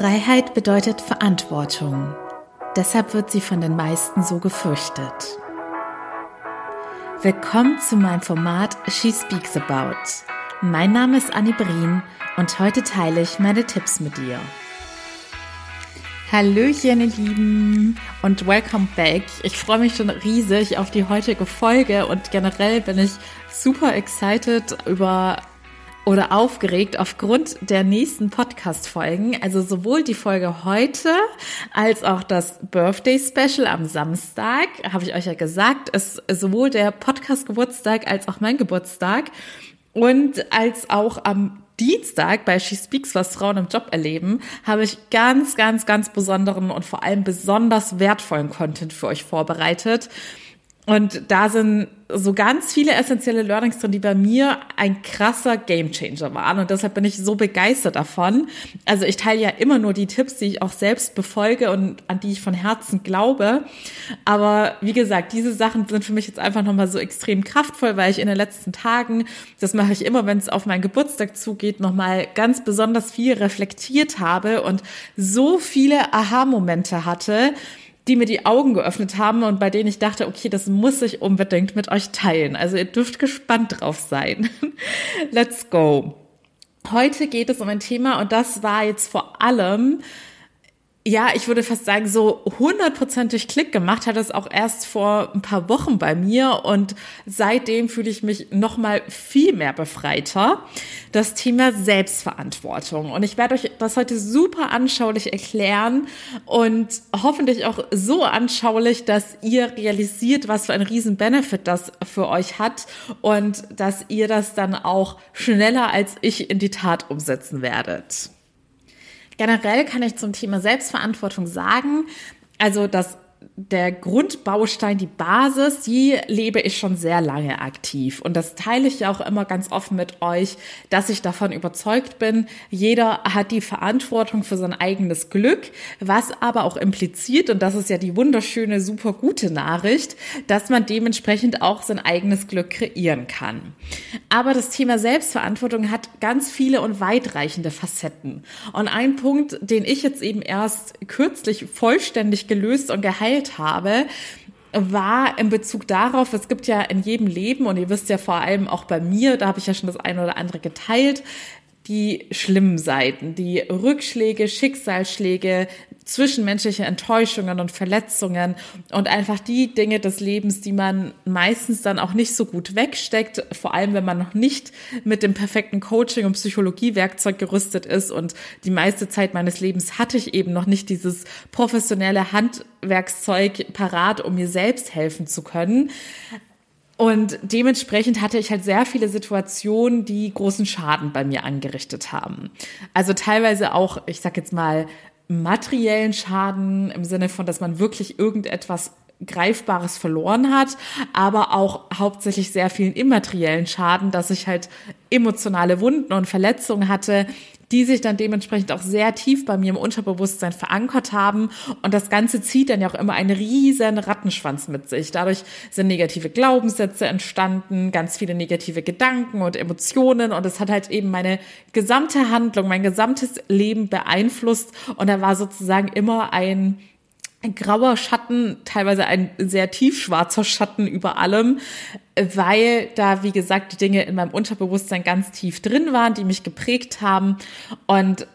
Freiheit bedeutet Verantwortung. Deshalb wird sie von den meisten so gefürchtet. Willkommen zu meinem Format She Speaks About. Mein Name ist Annie Brien und heute teile ich meine Tipps mit dir. Hallöchen, ihr Lieben und welcome back. Ich freue mich schon riesig auf die heutige Folge und generell bin ich super excited über oder aufgeregt aufgrund der nächsten Podcast-Folgen. Also sowohl die Folge heute als auch das Birthday-Special am Samstag, habe ich euch ja gesagt, ist sowohl der Podcast-Geburtstag als auch mein Geburtstag. Und als auch am Dienstag bei She Speaks, was Frauen im Job erleben, habe ich ganz, ganz, ganz besonderen und vor allem besonders wertvollen Content für euch vorbereitet. Und da sind so ganz viele essentielle Learnings drin, die bei mir ein krasser Gamechanger waren. Und deshalb bin ich so begeistert davon. Also ich teile ja immer nur die Tipps, die ich auch selbst befolge und an die ich von Herzen glaube. Aber wie gesagt, diese Sachen sind für mich jetzt einfach nochmal so extrem kraftvoll, weil ich in den letzten Tagen, das mache ich immer, wenn es auf meinen Geburtstag zugeht, nochmal ganz besonders viel reflektiert habe und so viele Aha-Momente hatte, die mir die Augen geöffnet haben und bei denen ich dachte, okay, das muss ich unbedingt mit euch teilen. Also ihr dürft gespannt drauf sein. Let's go. Heute geht es um ein Thema und das war jetzt vor allem ja, ich würde fast sagen, so hundertprozentig Klick gemacht hat es auch erst vor ein paar Wochen bei mir und seitdem fühle ich mich noch mal viel mehr befreiter. Das Thema Selbstverantwortung und ich werde euch das heute super anschaulich erklären und hoffentlich auch so anschaulich, dass ihr realisiert, was für ein riesen Benefit das für euch hat und dass ihr das dann auch schneller als ich in die Tat umsetzen werdet. Generell kann ich zum Thema Selbstverantwortung sagen, also das der Grundbaustein, die Basis, die lebe ich schon sehr lange aktiv. Und das teile ich ja auch immer ganz offen mit euch, dass ich davon überzeugt bin, jeder hat die Verantwortung für sein eigenes Glück, was aber auch impliziert, und das ist ja die wunderschöne, super gute Nachricht, dass man dementsprechend auch sein eigenes Glück kreieren kann. Aber das Thema Selbstverantwortung hat ganz viele und weitreichende Facetten. Und ein Punkt, den ich jetzt eben erst kürzlich vollständig gelöst und geheilt habe, war in Bezug darauf, es gibt ja in jedem Leben, und ihr wisst ja vor allem auch bei mir, da habe ich ja schon das eine oder andere geteilt, die schlimmen Seiten, die Rückschläge, Schicksalsschläge, zwischenmenschliche Enttäuschungen und Verletzungen und einfach die Dinge des Lebens, die man meistens dann auch nicht so gut wegsteckt, vor allem wenn man noch nicht mit dem perfekten Coaching und Psychologiewerkzeug gerüstet ist und die meiste Zeit meines Lebens hatte ich eben noch nicht dieses professionelle Handwerkszeug parat, um mir selbst helfen zu können. Und dementsprechend hatte ich halt sehr viele Situationen, die großen Schaden bei mir angerichtet haben. Also teilweise auch, ich sag jetzt mal, materiellen Schaden im Sinne von, dass man wirklich irgendetwas Greifbares verloren hat, aber auch hauptsächlich sehr vielen immateriellen Schaden, dass ich halt emotionale Wunden und Verletzungen hatte, die sich dann dementsprechend auch sehr tief bei mir im Unterbewusstsein verankert haben. Und das Ganze zieht dann ja auch immer einen riesen Rattenschwanz mit sich. Dadurch sind negative Glaubenssätze entstanden, ganz viele negative Gedanken und Emotionen. Und es hat halt eben meine gesamte Handlung, mein gesamtes Leben beeinflusst. Und da war sozusagen immer ein ein grauer Schatten, teilweise ein sehr tiefschwarzer Schatten über allem, weil da, wie gesagt, die Dinge in meinem Unterbewusstsein ganz tief drin waren, die mich geprägt haben. Und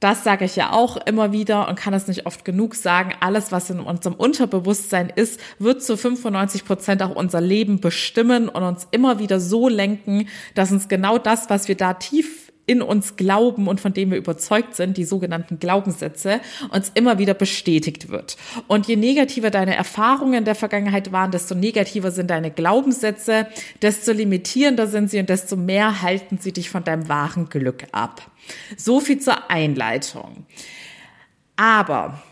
das sage ich ja auch immer wieder und kann es nicht oft genug sagen. Alles, was in unserem Unterbewusstsein ist, wird zu 95 Prozent auch unser Leben bestimmen und uns immer wieder so lenken, dass uns genau das, was wir da tief in uns glauben und von dem wir überzeugt sind, die sogenannten Glaubenssätze, uns immer wieder bestätigt wird. Und je negativer deine Erfahrungen der Vergangenheit waren, desto negativer sind deine Glaubenssätze, desto limitierender sind sie und desto mehr halten sie dich von deinem wahren Glück ab. So viel zur Einleitung. Aber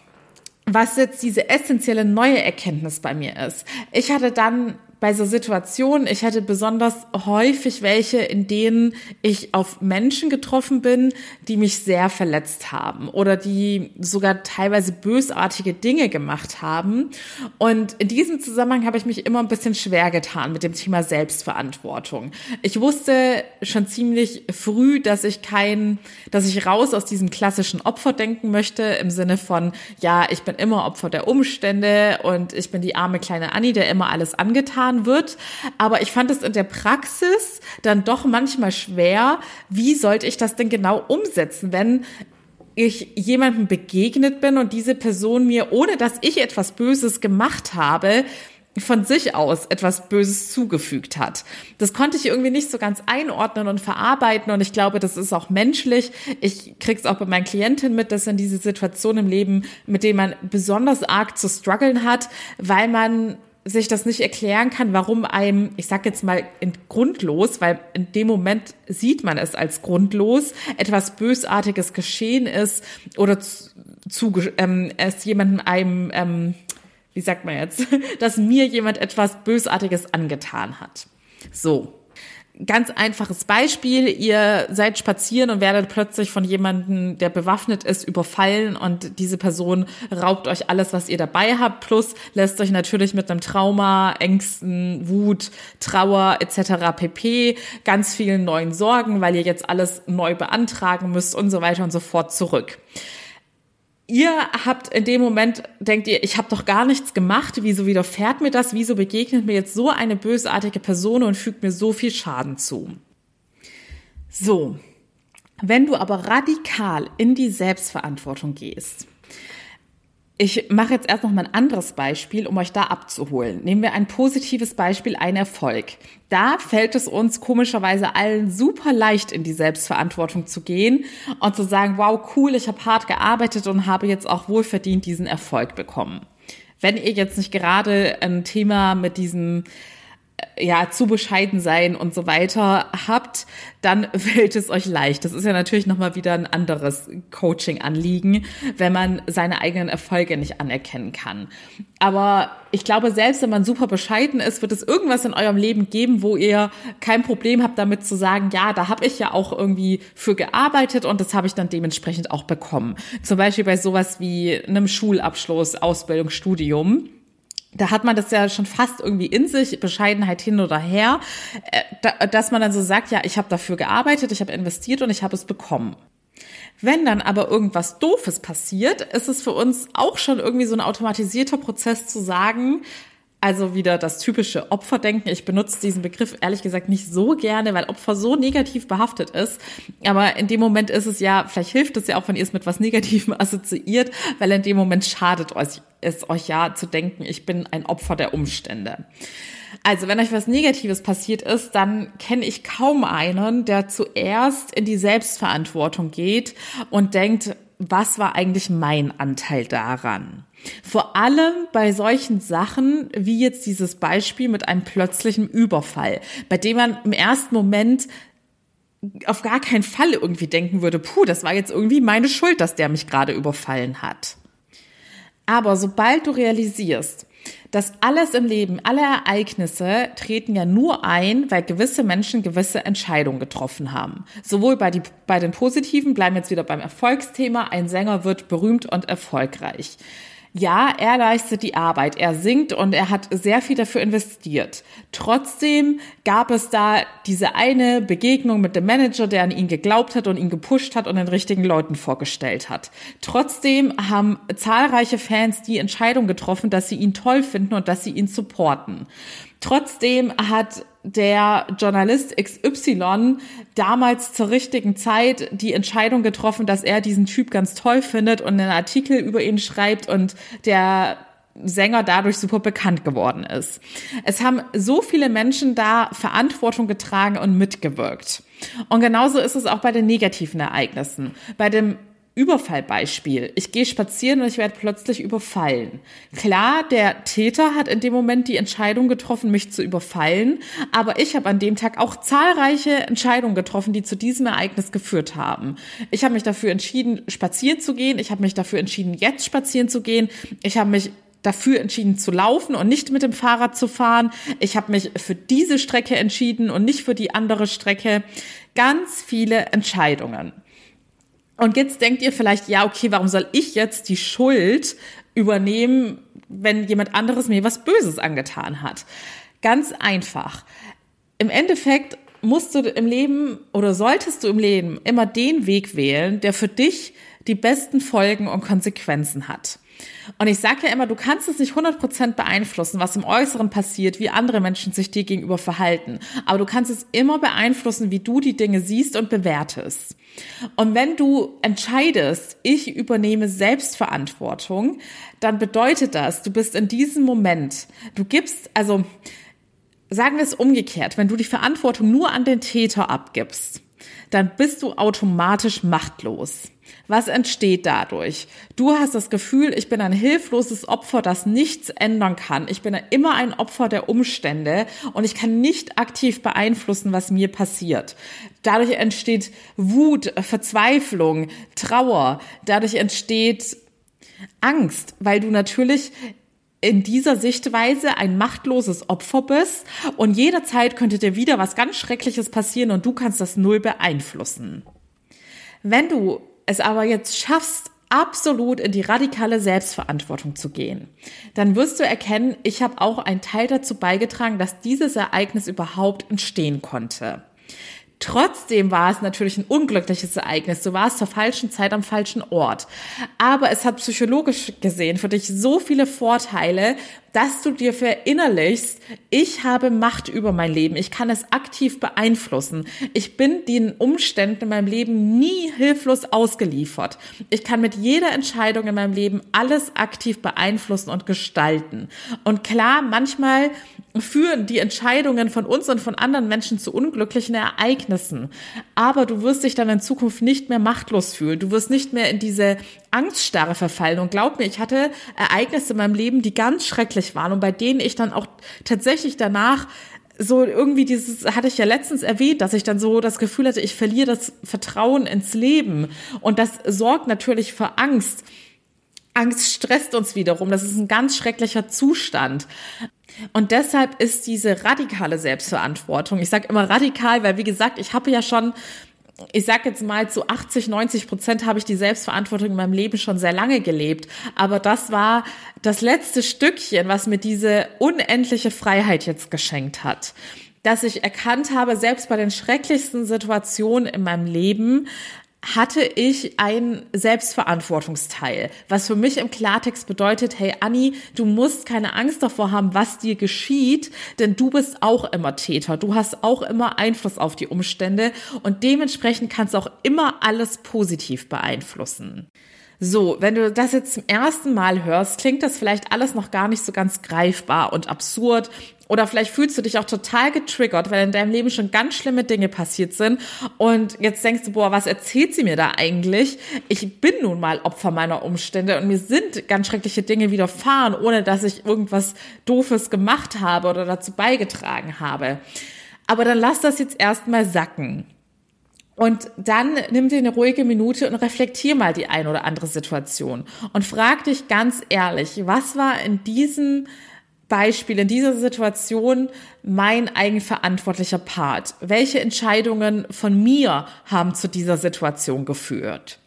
was jetzt diese essentielle neue Erkenntnis bei mir ist. Ich hatte dann bei so Situationen, ich hatte besonders häufig welche, in denen ich auf Menschen getroffen bin, die mich sehr verletzt haben oder die sogar teilweise bösartige Dinge gemacht haben. Und in diesem Zusammenhang habe ich mich immer ein bisschen schwer getan mit dem Thema Selbstverantwortung. Ich wusste schon ziemlich früh, dass ich kein, dass ich raus aus diesem klassischen Opfer denken möchte, im Sinne von, ja, ich bin immer Opfer der Umstände und ich bin die arme kleine Annie, der immer alles angetan getan wird. Aber ich fand es in der Praxis dann doch manchmal schwer. Wie sollte ich das denn genau umsetzen, wenn ich jemandem begegnet bin und diese Person mir, ohne dass ich etwas Böses gemacht habe, von sich aus etwas Böses zugefügt hat. Das konnte ich irgendwie nicht so ganz einordnen und verarbeiten und ich glaube, das ist auch menschlich. Ich krieg's auch bei meinen Klientinnen mit, dass dann diese Situation im Leben, mit denen man besonders arg zu strugglen hat, weil man sich das nicht erklären kann, warum einem, ich sag jetzt mal grundlos, weil in dem Moment sieht man es als grundlos, etwas Bösartiges geschehen ist oder zu, zu ähm, es jemandem einem, ähm, wie sagt man jetzt, dass mir jemand etwas Bösartiges angetan hat. So ganz einfaches Beispiel. Ihr seid spazieren und werdet plötzlich von jemandem, der bewaffnet ist, überfallen und diese Person raubt euch alles, was ihr dabei habt, plus lässt euch natürlich mit einem Trauma, Ängsten, Wut, Trauer etc. pp. ganz vielen neuen Sorgen, weil ihr jetzt alles neu beantragen müsst und so weiter und so fort zurück ihr habt in dem Moment, denkt ihr, ich habe doch gar nichts gemacht, wieso widerfährt mir das, wieso begegnet mir jetzt so eine bösartige Person und fügt mir so viel Schaden zu. So, wenn du aber radikal in die Selbstverantwortung gehst, ich mache jetzt erst noch mal ein anderes Beispiel, um euch da abzuholen. Nehmen wir ein positives Beispiel, ein Erfolg. Da fällt es uns komischerweise allen super leicht, in die Selbstverantwortung zu gehen und zu sagen, wow, cool, ich habe hart gearbeitet und habe jetzt auch wohlverdient diesen Erfolg bekommen. Wenn ihr jetzt nicht gerade ein Thema mit diesem ja, zu bescheiden sein und so weiter habt, dann fällt es euch leicht. Das ist ja natürlich nochmal wieder ein anderes Coaching-Anliegen, wenn man seine eigenen Erfolge nicht anerkennen kann. Aber ich glaube, selbst wenn man super bescheiden ist, wird es irgendwas in eurem Leben geben, wo ihr kein Problem habt damit zu sagen, ja, da habe ich ja auch irgendwie für gearbeitet und das habe ich dann dementsprechend auch bekommen. Zum Beispiel bei sowas wie einem Schulabschluss, Ausbildung, Studium da hat man das ja schon fast irgendwie in sich, Bescheidenheit hin oder her, äh, dass man dann so sagt, ja, ich habe dafür gearbeitet, ich habe investiert und ich habe es bekommen. Wenn dann aber irgendwas Doofes passiert, ist es für uns auch schon irgendwie so ein automatisierter Prozess zu sagen, also wieder das typische Opferdenken. Ich benutze diesen Begriff ehrlich gesagt nicht so gerne, weil Opfer so negativ behaftet ist. Aber in dem Moment ist es ja, vielleicht hilft es ja auch, wenn ihr es mit was Negativem assoziiert, weil in dem Moment schadet euch, es euch ja zu denken, ich bin ein Opfer der Umstände. Also, wenn euch was Negatives passiert ist, dann kenne ich kaum einen, der zuerst in die Selbstverantwortung geht und denkt, was war eigentlich mein Anteil daran? Vor allem bei solchen Sachen wie jetzt dieses Beispiel mit einem plötzlichen Überfall, bei dem man im ersten Moment auf gar keinen Fall irgendwie denken würde, puh, das war jetzt irgendwie meine Schuld, dass der mich gerade überfallen hat. Aber sobald du realisierst, dass alles im Leben, alle Ereignisse treten ja nur ein, weil gewisse Menschen gewisse Entscheidungen getroffen haben. Sowohl bei, die, bei den positiven, bleiben jetzt wieder beim Erfolgsthema, ein Sänger wird berühmt und erfolgreich. Ja, er leistet die Arbeit, er singt und er hat sehr viel dafür investiert. Trotzdem gab es da diese eine Begegnung mit dem Manager, der an ihn geglaubt hat und ihn gepusht hat und den richtigen Leuten vorgestellt hat. Trotzdem haben zahlreiche Fans die Entscheidung getroffen, dass sie ihn toll finden und dass sie ihn supporten. Trotzdem hat der Journalist XY damals zur richtigen Zeit die Entscheidung getroffen, dass er diesen Typ ganz toll findet und einen Artikel über ihn schreibt und der Sänger dadurch super bekannt geworden ist. Es haben so viele Menschen da Verantwortung getragen und mitgewirkt. Und genauso ist es auch bei den negativen Ereignissen. Bei dem Überfallbeispiel. Ich gehe spazieren und ich werde plötzlich überfallen. Klar, der Täter hat in dem Moment die Entscheidung getroffen, mich zu überfallen, aber ich habe an dem Tag auch zahlreiche Entscheidungen getroffen, die zu diesem Ereignis geführt haben. Ich habe mich dafür entschieden, spazieren zu gehen. Ich habe mich dafür entschieden, jetzt spazieren zu gehen. Ich habe mich dafür entschieden zu laufen und nicht mit dem Fahrrad zu fahren. Ich habe mich für diese Strecke entschieden und nicht für die andere Strecke. Ganz viele Entscheidungen. Und jetzt denkt ihr vielleicht, ja, okay, warum soll ich jetzt die Schuld übernehmen, wenn jemand anderes mir was Böses angetan hat? Ganz einfach. Im Endeffekt musst du im Leben oder solltest du im Leben immer den Weg wählen, der für dich die besten Folgen und Konsequenzen hat. Und ich sage ja immer, du kannst es nicht 100% beeinflussen, was im Äußeren passiert, wie andere Menschen sich dir gegenüber verhalten. Aber du kannst es immer beeinflussen, wie du die Dinge siehst und bewertest. Und wenn du entscheidest, ich übernehme Selbstverantwortung, dann bedeutet das, du bist in diesem Moment, du gibst, also sagen wir es umgekehrt, wenn du die Verantwortung nur an den Täter abgibst, dann bist du automatisch machtlos. Was entsteht dadurch? Du hast das Gefühl, ich bin ein hilfloses Opfer, das nichts ändern kann. Ich bin immer ein Opfer der Umstände und ich kann nicht aktiv beeinflussen, was mir passiert. Dadurch entsteht Wut, Verzweiflung, Trauer. Dadurch entsteht Angst, weil du natürlich in dieser Sichtweise ein machtloses Opfer bist und jederzeit könnte dir wieder was ganz Schreckliches passieren und du kannst das null beeinflussen. Wenn du es aber jetzt schaffst, absolut in die radikale Selbstverantwortung zu gehen, dann wirst du erkennen, ich habe auch einen Teil dazu beigetragen, dass dieses Ereignis überhaupt entstehen konnte. Trotzdem war es natürlich ein unglückliches Ereignis. Du warst zur falschen Zeit am falschen Ort. Aber es hat psychologisch gesehen für dich so viele Vorteile, dass du dir verinnerlichst, ich habe Macht über mein Leben. Ich kann es aktiv beeinflussen. Ich bin den Umständen in meinem Leben nie hilflos ausgeliefert. Ich kann mit jeder Entscheidung in meinem Leben alles aktiv beeinflussen und gestalten. Und klar, manchmal führen die Entscheidungen von uns und von anderen Menschen zu unglücklichen Ereignissen. Aber du wirst dich dann in Zukunft nicht mehr machtlos fühlen. Du wirst nicht mehr in diese Angststarre verfallen. Und glaub mir, ich hatte Ereignisse in meinem Leben, die ganz schrecklich waren und bei denen ich dann auch tatsächlich danach so irgendwie dieses, hatte ich ja letztens erwähnt, dass ich dann so das Gefühl hatte, ich verliere das Vertrauen ins Leben. Und das sorgt natürlich für Angst. Angst stresst uns wiederum. Das ist ein ganz schrecklicher Zustand. Und deshalb ist diese radikale Selbstverantwortung, ich sage immer radikal, weil wie gesagt, ich habe ja schon ich sag jetzt mal, zu 80, 90 Prozent habe ich die Selbstverantwortung in meinem Leben schon sehr lange gelebt. Aber das war das letzte Stückchen, was mir diese unendliche Freiheit jetzt geschenkt hat. Dass ich erkannt habe, selbst bei den schrecklichsten Situationen in meinem Leben hatte ich ein Selbstverantwortungsteil, was für mich im Klartext bedeutet, hey Anni, du musst keine Angst davor haben, was dir geschieht, denn du bist auch immer Täter, du hast auch immer Einfluss auf die Umstände und dementsprechend kannst du auch immer alles positiv beeinflussen. So, wenn du das jetzt zum ersten Mal hörst, klingt das vielleicht alles noch gar nicht so ganz greifbar und absurd. Oder vielleicht fühlst du dich auch total getriggert, weil in deinem Leben schon ganz schlimme Dinge passiert sind. Und jetzt denkst du, boah, was erzählt sie mir da eigentlich? Ich bin nun mal Opfer meiner Umstände und mir sind ganz schreckliche Dinge widerfahren, ohne dass ich irgendwas Doofes gemacht habe oder dazu beigetragen habe. Aber dann lass das jetzt erstmal sacken. Und dann nimm dir eine ruhige Minute und reflektier mal die ein oder andere Situation und frag dich ganz ehrlich, was war in diesem Beispiel, in dieser Situation mein eigenverantwortlicher Part? Welche Entscheidungen von mir haben zu dieser Situation geführt?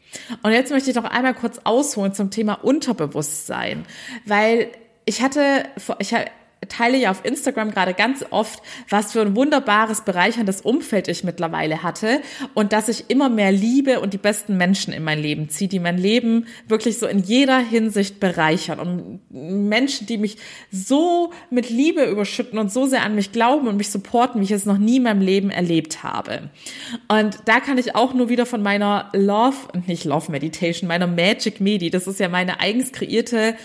Und jetzt möchte ich noch einmal kurz ausholen zum Thema Unterbewusstsein, weil ich hatte, ich teile ja auf Instagram gerade ganz oft, was für ein wunderbares, bereicherndes Umfeld ich mittlerweile hatte und dass ich immer mehr liebe und die besten Menschen in mein Leben ziehe, die mein Leben wirklich so in jeder Hinsicht bereichern und Menschen, die mich so mit Liebe überschütten und so sehr an mich glauben und mich supporten, wie ich es noch nie in meinem Leben erlebt habe. Und da kann ich auch nur wieder von meiner Love, nicht Love Meditation, meiner Magic Medi, das ist ja meine eigens kreierte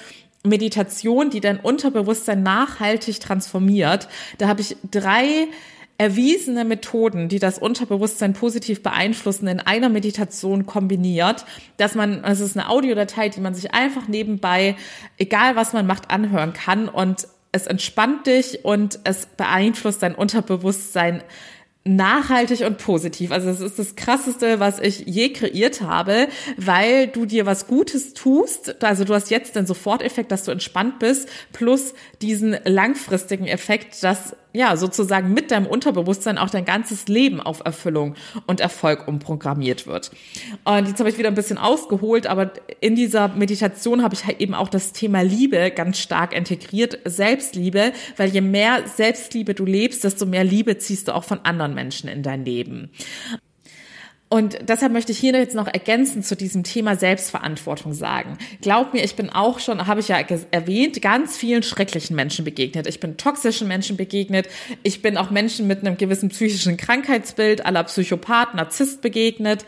Meditation, die dein Unterbewusstsein nachhaltig transformiert. Da habe ich drei erwiesene Methoden, die das Unterbewusstsein positiv beeinflussen, in einer Meditation kombiniert, dass man, es ist eine Audiodatei, die man sich einfach nebenbei, egal was man macht, anhören kann und es entspannt dich und es beeinflusst dein Unterbewusstsein nachhaltig und positiv. Also es ist das krasseste, was ich je kreiert habe, weil du dir was Gutes tust. Also du hast jetzt den Soforteffekt, dass du entspannt bist, plus diesen langfristigen Effekt, dass ja, sozusagen mit deinem Unterbewusstsein auch dein ganzes Leben auf Erfüllung und Erfolg umprogrammiert wird. Und jetzt habe ich wieder ein bisschen ausgeholt, aber in dieser Meditation habe ich halt eben auch das Thema Liebe ganz stark integriert, Selbstliebe, weil je mehr Selbstliebe du lebst, desto mehr Liebe ziehst du auch von anderen Menschen in dein Leben. Und deshalb möchte ich hier jetzt noch ergänzend zu diesem Thema Selbstverantwortung sagen. Glaub mir, ich bin auch schon, habe ich ja erwähnt, ganz vielen schrecklichen Menschen begegnet. Ich bin toxischen Menschen begegnet. Ich bin auch Menschen mit einem gewissen psychischen Krankheitsbild aller Psychopath, Narzisst begegnet.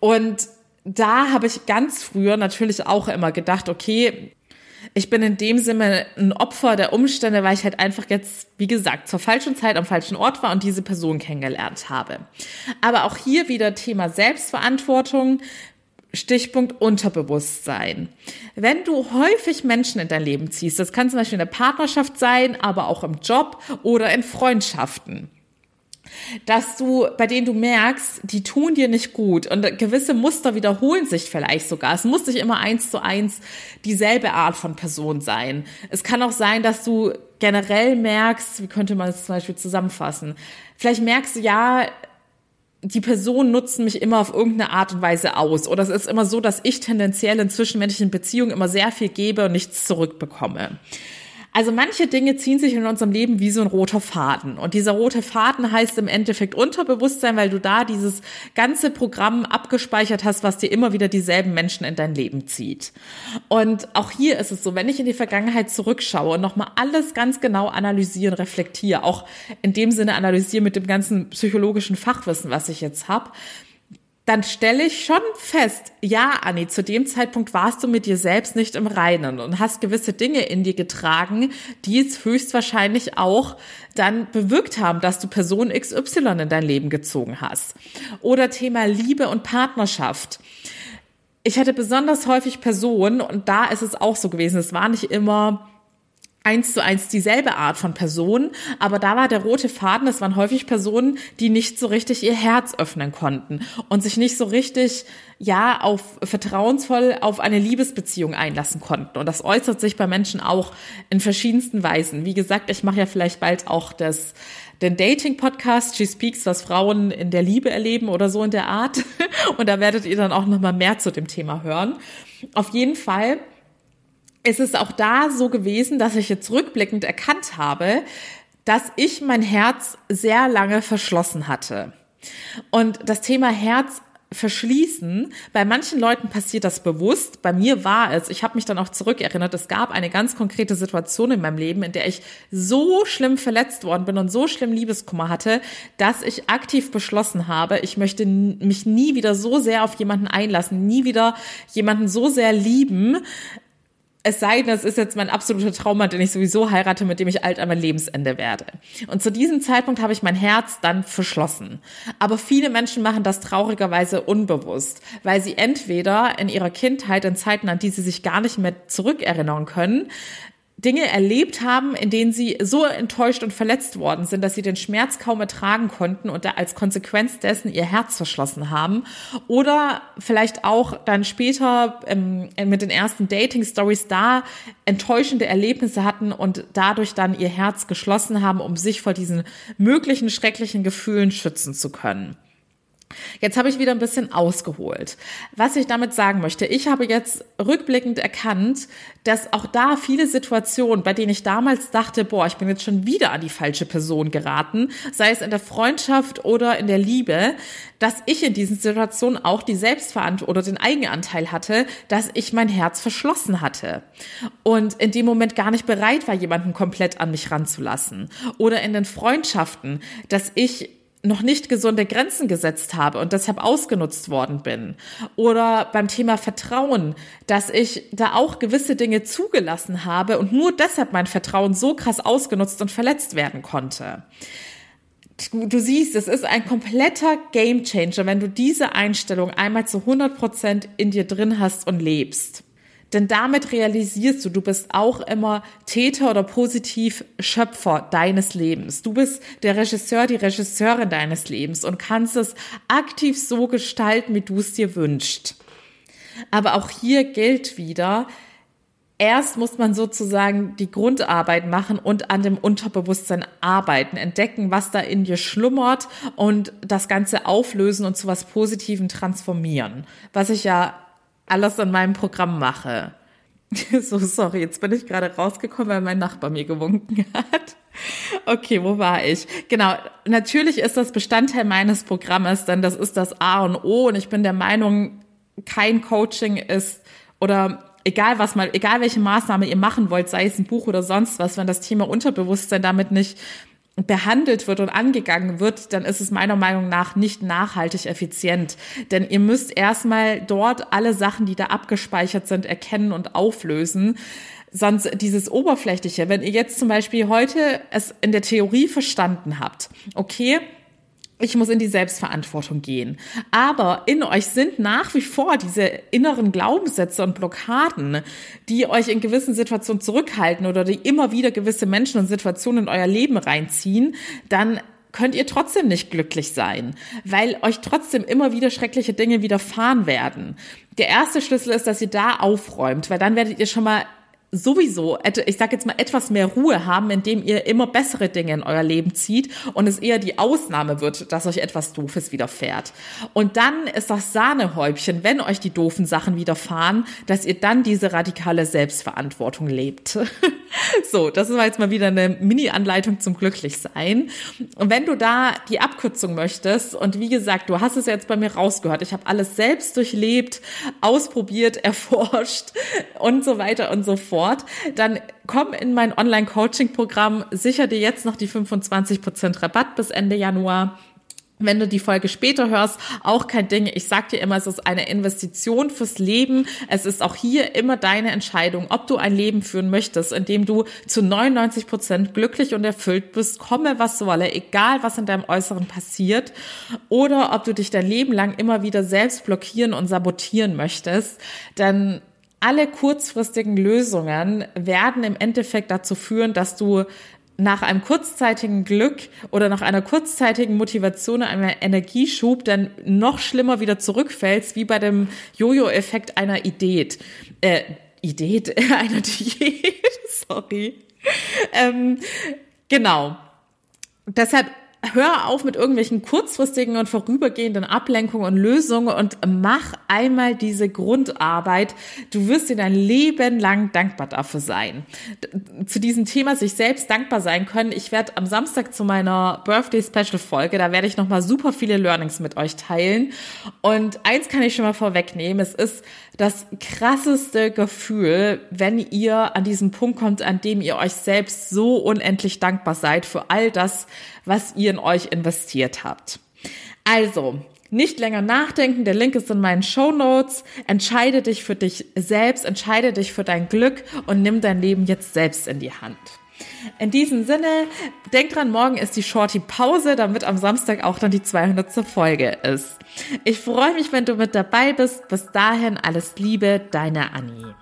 Und da habe ich ganz früher natürlich auch immer gedacht, okay, ich bin in dem Sinne ein Opfer der Umstände, weil ich halt einfach jetzt, wie gesagt, zur falschen Zeit am falschen Ort war und diese Person kennengelernt habe. Aber auch hier wieder Thema Selbstverantwortung. Stichpunkt Unterbewusstsein. Wenn du häufig Menschen in dein Leben ziehst, das kann zum Beispiel in der Partnerschaft sein, aber auch im Job oder in Freundschaften dass du, bei denen du merkst, die tun dir nicht gut und gewisse Muster wiederholen sich vielleicht sogar. Es muss nicht immer eins zu eins dieselbe Art von Person sein. Es kann auch sein, dass du generell merkst, wie könnte man es zum Beispiel zusammenfassen? Vielleicht merkst du, ja, die Personen nutzen mich immer auf irgendeine Art und Weise aus. Oder es ist immer so, dass ich tendenziell in zwischenmenschlichen Beziehungen immer sehr viel gebe und nichts zurückbekomme. Also manche Dinge ziehen sich in unserem Leben wie so ein roter Faden. Und dieser rote Faden heißt im Endeffekt Unterbewusstsein, weil du da dieses ganze Programm abgespeichert hast, was dir immer wieder dieselben Menschen in dein Leben zieht. Und auch hier ist es so, wenn ich in die Vergangenheit zurückschaue und nochmal alles ganz genau analysieren, reflektiere, auch in dem Sinne analysiere mit dem ganzen psychologischen Fachwissen, was ich jetzt habe, dann stelle ich schon fest, ja, Anni, zu dem Zeitpunkt warst du mit dir selbst nicht im Reinen und hast gewisse Dinge in dir getragen, die es höchstwahrscheinlich auch dann bewirkt haben, dass du Person XY in dein Leben gezogen hast. Oder Thema Liebe und Partnerschaft. Ich hatte besonders häufig Personen und da ist es auch so gewesen, es war nicht immer eins zu eins dieselbe Art von Person, aber da war der rote Faden, es waren häufig Personen, die nicht so richtig ihr Herz öffnen konnten und sich nicht so richtig, ja, auf vertrauensvoll auf eine Liebesbeziehung einlassen konnten. Und das äußert sich bei Menschen auch in verschiedensten Weisen. Wie gesagt, ich mache ja vielleicht bald auch das den Dating-Podcast She Speaks, was Frauen in der Liebe erleben oder so in der Art. Und da werdet ihr dann auch nochmal mehr zu dem Thema hören. Auf jeden Fall es ist auch da so gewesen, dass ich jetzt rückblickend erkannt habe, dass ich mein Herz sehr lange verschlossen hatte. Und das Thema Herz verschließen. Bei manchen Leuten passiert das bewusst. Bei mir war es, ich habe mich dann auch zurückerinnert, es gab eine ganz konkrete Situation in meinem Leben, in der ich so schlimm verletzt worden bin und so schlimm Liebeskummer hatte, dass ich aktiv beschlossen habe, ich möchte mich nie wieder so sehr auf jemanden einlassen, nie wieder jemanden so sehr lieben, es sei denn, es ist jetzt mein absoluter Trauma, den ich sowieso heirate, mit dem ich alt an mein Lebensende werde. Und zu diesem Zeitpunkt habe ich mein Herz dann verschlossen. Aber viele Menschen machen das traurigerweise unbewusst, weil sie entweder in ihrer Kindheit in Zeiten, an die sie sich gar nicht mehr zurückerinnern können, Dinge erlebt haben, in denen sie so enttäuscht und verletzt worden sind, dass sie den Schmerz kaum ertragen konnten und als Konsequenz dessen ihr Herz verschlossen haben. Oder vielleicht auch dann später ähm, mit den ersten Dating-Stories da enttäuschende Erlebnisse hatten und dadurch dann ihr Herz geschlossen haben, um sich vor diesen möglichen schrecklichen Gefühlen schützen zu können. Jetzt habe ich wieder ein bisschen ausgeholt. Was ich damit sagen möchte, ich habe jetzt rückblickend erkannt, dass auch da viele Situationen, bei denen ich damals dachte, boah, ich bin jetzt schon wieder an die falsche Person geraten, sei es in der Freundschaft oder in der Liebe, dass ich in diesen Situationen auch die Selbstverantwortung oder den Eigenanteil hatte, dass ich mein Herz verschlossen hatte und in dem Moment gar nicht bereit war, jemanden komplett an mich ranzulassen. Oder in den Freundschaften, dass ich noch nicht gesunde Grenzen gesetzt habe und deshalb ausgenutzt worden bin. Oder beim Thema Vertrauen, dass ich da auch gewisse Dinge zugelassen habe und nur deshalb mein Vertrauen so krass ausgenutzt und verletzt werden konnte. Du siehst, es ist ein kompletter Gamechanger, wenn du diese Einstellung einmal zu 100 Prozent in dir drin hast und lebst. Denn damit realisierst du, du bist auch immer Täter oder positiv Schöpfer deines Lebens. Du bist der Regisseur, die Regisseurin deines Lebens und kannst es aktiv so gestalten, wie du es dir wünschst. Aber auch hier gilt wieder, erst muss man sozusagen die Grundarbeit machen und an dem Unterbewusstsein arbeiten, entdecken, was da in dir schlummert und das Ganze auflösen und zu was Positiven transformieren. Was ich ja alles in meinem Programm mache. So, sorry, jetzt bin ich gerade rausgekommen, weil mein Nachbar mir gewunken hat. Okay, wo war ich? Genau, natürlich ist das Bestandteil meines Programmes, denn das ist das A und O und ich bin der Meinung, kein Coaching ist oder egal was mal, egal welche Maßnahme ihr machen wollt, sei es ein Buch oder sonst was, wenn das Thema Unterbewusstsein damit nicht behandelt wird und angegangen wird, dann ist es meiner Meinung nach nicht nachhaltig effizient. Denn ihr müsst erstmal dort alle Sachen, die da abgespeichert sind, erkennen und auflösen. Sonst dieses Oberflächliche, wenn ihr jetzt zum Beispiel heute es in der Theorie verstanden habt, okay, ich muss in die Selbstverantwortung gehen. Aber in euch sind nach wie vor diese inneren Glaubenssätze und Blockaden, die euch in gewissen Situationen zurückhalten oder die immer wieder gewisse Menschen und Situationen in euer Leben reinziehen, dann könnt ihr trotzdem nicht glücklich sein, weil euch trotzdem immer wieder schreckliche Dinge widerfahren werden. Der erste Schlüssel ist, dass ihr da aufräumt, weil dann werdet ihr schon mal sowieso, ich sage jetzt mal, etwas mehr Ruhe haben, indem ihr immer bessere Dinge in euer Leben zieht und es eher die Ausnahme wird, dass euch etwas Doofes widerfährt. Und dann ist das Sahnehäubchen, wenn euch die doofen Sachen widerfahren, dass ihr dann diese radikale Selbstverantwortung lebt. so, das war jetzt mal wieder eine Mini-Anleitung zum Glücklichsein. Und wenn du da die Abkürzung möchtest, und wie gesagt, du hast es jetzt bei mir rausgehört, ich habe alles selbst durchlebt, ausprobiert, erforscht und so weiter und so fort Sport, dann komm in mein Online-Coaching-Programm, sicher dir jetzt noch die 25% Rabatt bis Ende Januar. Wenn du die Folge später hörst, auch kein Ding. Ich sag dir immer, es ist eine Investition fürs Leben. Es ist auch hier immer deine Entscheidung, ob du ein Leben führen möchtest, in dem du zu 99 Prozent glücklich und erfüllt bist, komme was wolle, egal was in deinem Äußeren passiert, oder ob du dich dein Leben lang immer wieder selbst blockieren und sabotieren möchtest. Denn alle kurzfristigen Lösungen werden im Endeffekt dazu führen, dass du nach einem kurzzeitigen Glück oder nach einer kurzzeitigen Motivation, einem Energieschub dann noch schlimmer wieder zurückfällst, wie bei dem Jojo-Effekt einer Idee. Äh, Idee, einer Diät, sorry. Ähm, genau. Deshalb hör auf mit irgendwelchen kurzfristigen und vorübergehenden Ablenkungen und Lösungen und mach einmal diese Grundarbeit. Du wirst dir dein Leben lang dankbar dafür sein. Zu diesem Thema sich selbst dankbar sein können. Ich werde am Samstag zu meiner Birthday Special Folge, da werde ich nochmal super viele Learnings mit euch teilen. Und eins kann ich schon mal vorwegnehmen. Es ist das krasseste Gefühl, wenn ihr an diesen Punkt kommt, an dem ihr euch selbst so unendlich dankbar seid für all das, was ihr in euch investiert habt. Also, nicht länger nachdenken, der Link ist in meinen Show Notes. Entscheide dich für dich selbst, entscheide dich für dein Glück und nimm dein Leben jetzt selbst in die Hand. In diesem Sinne, denk dran, morgen ist die Shorty Pause, damit am Samstag auch dann die 200. Folge ist. Ich freue mich, wenn du mit dabei bist. Bis dahin alles Liebe, deine Annie.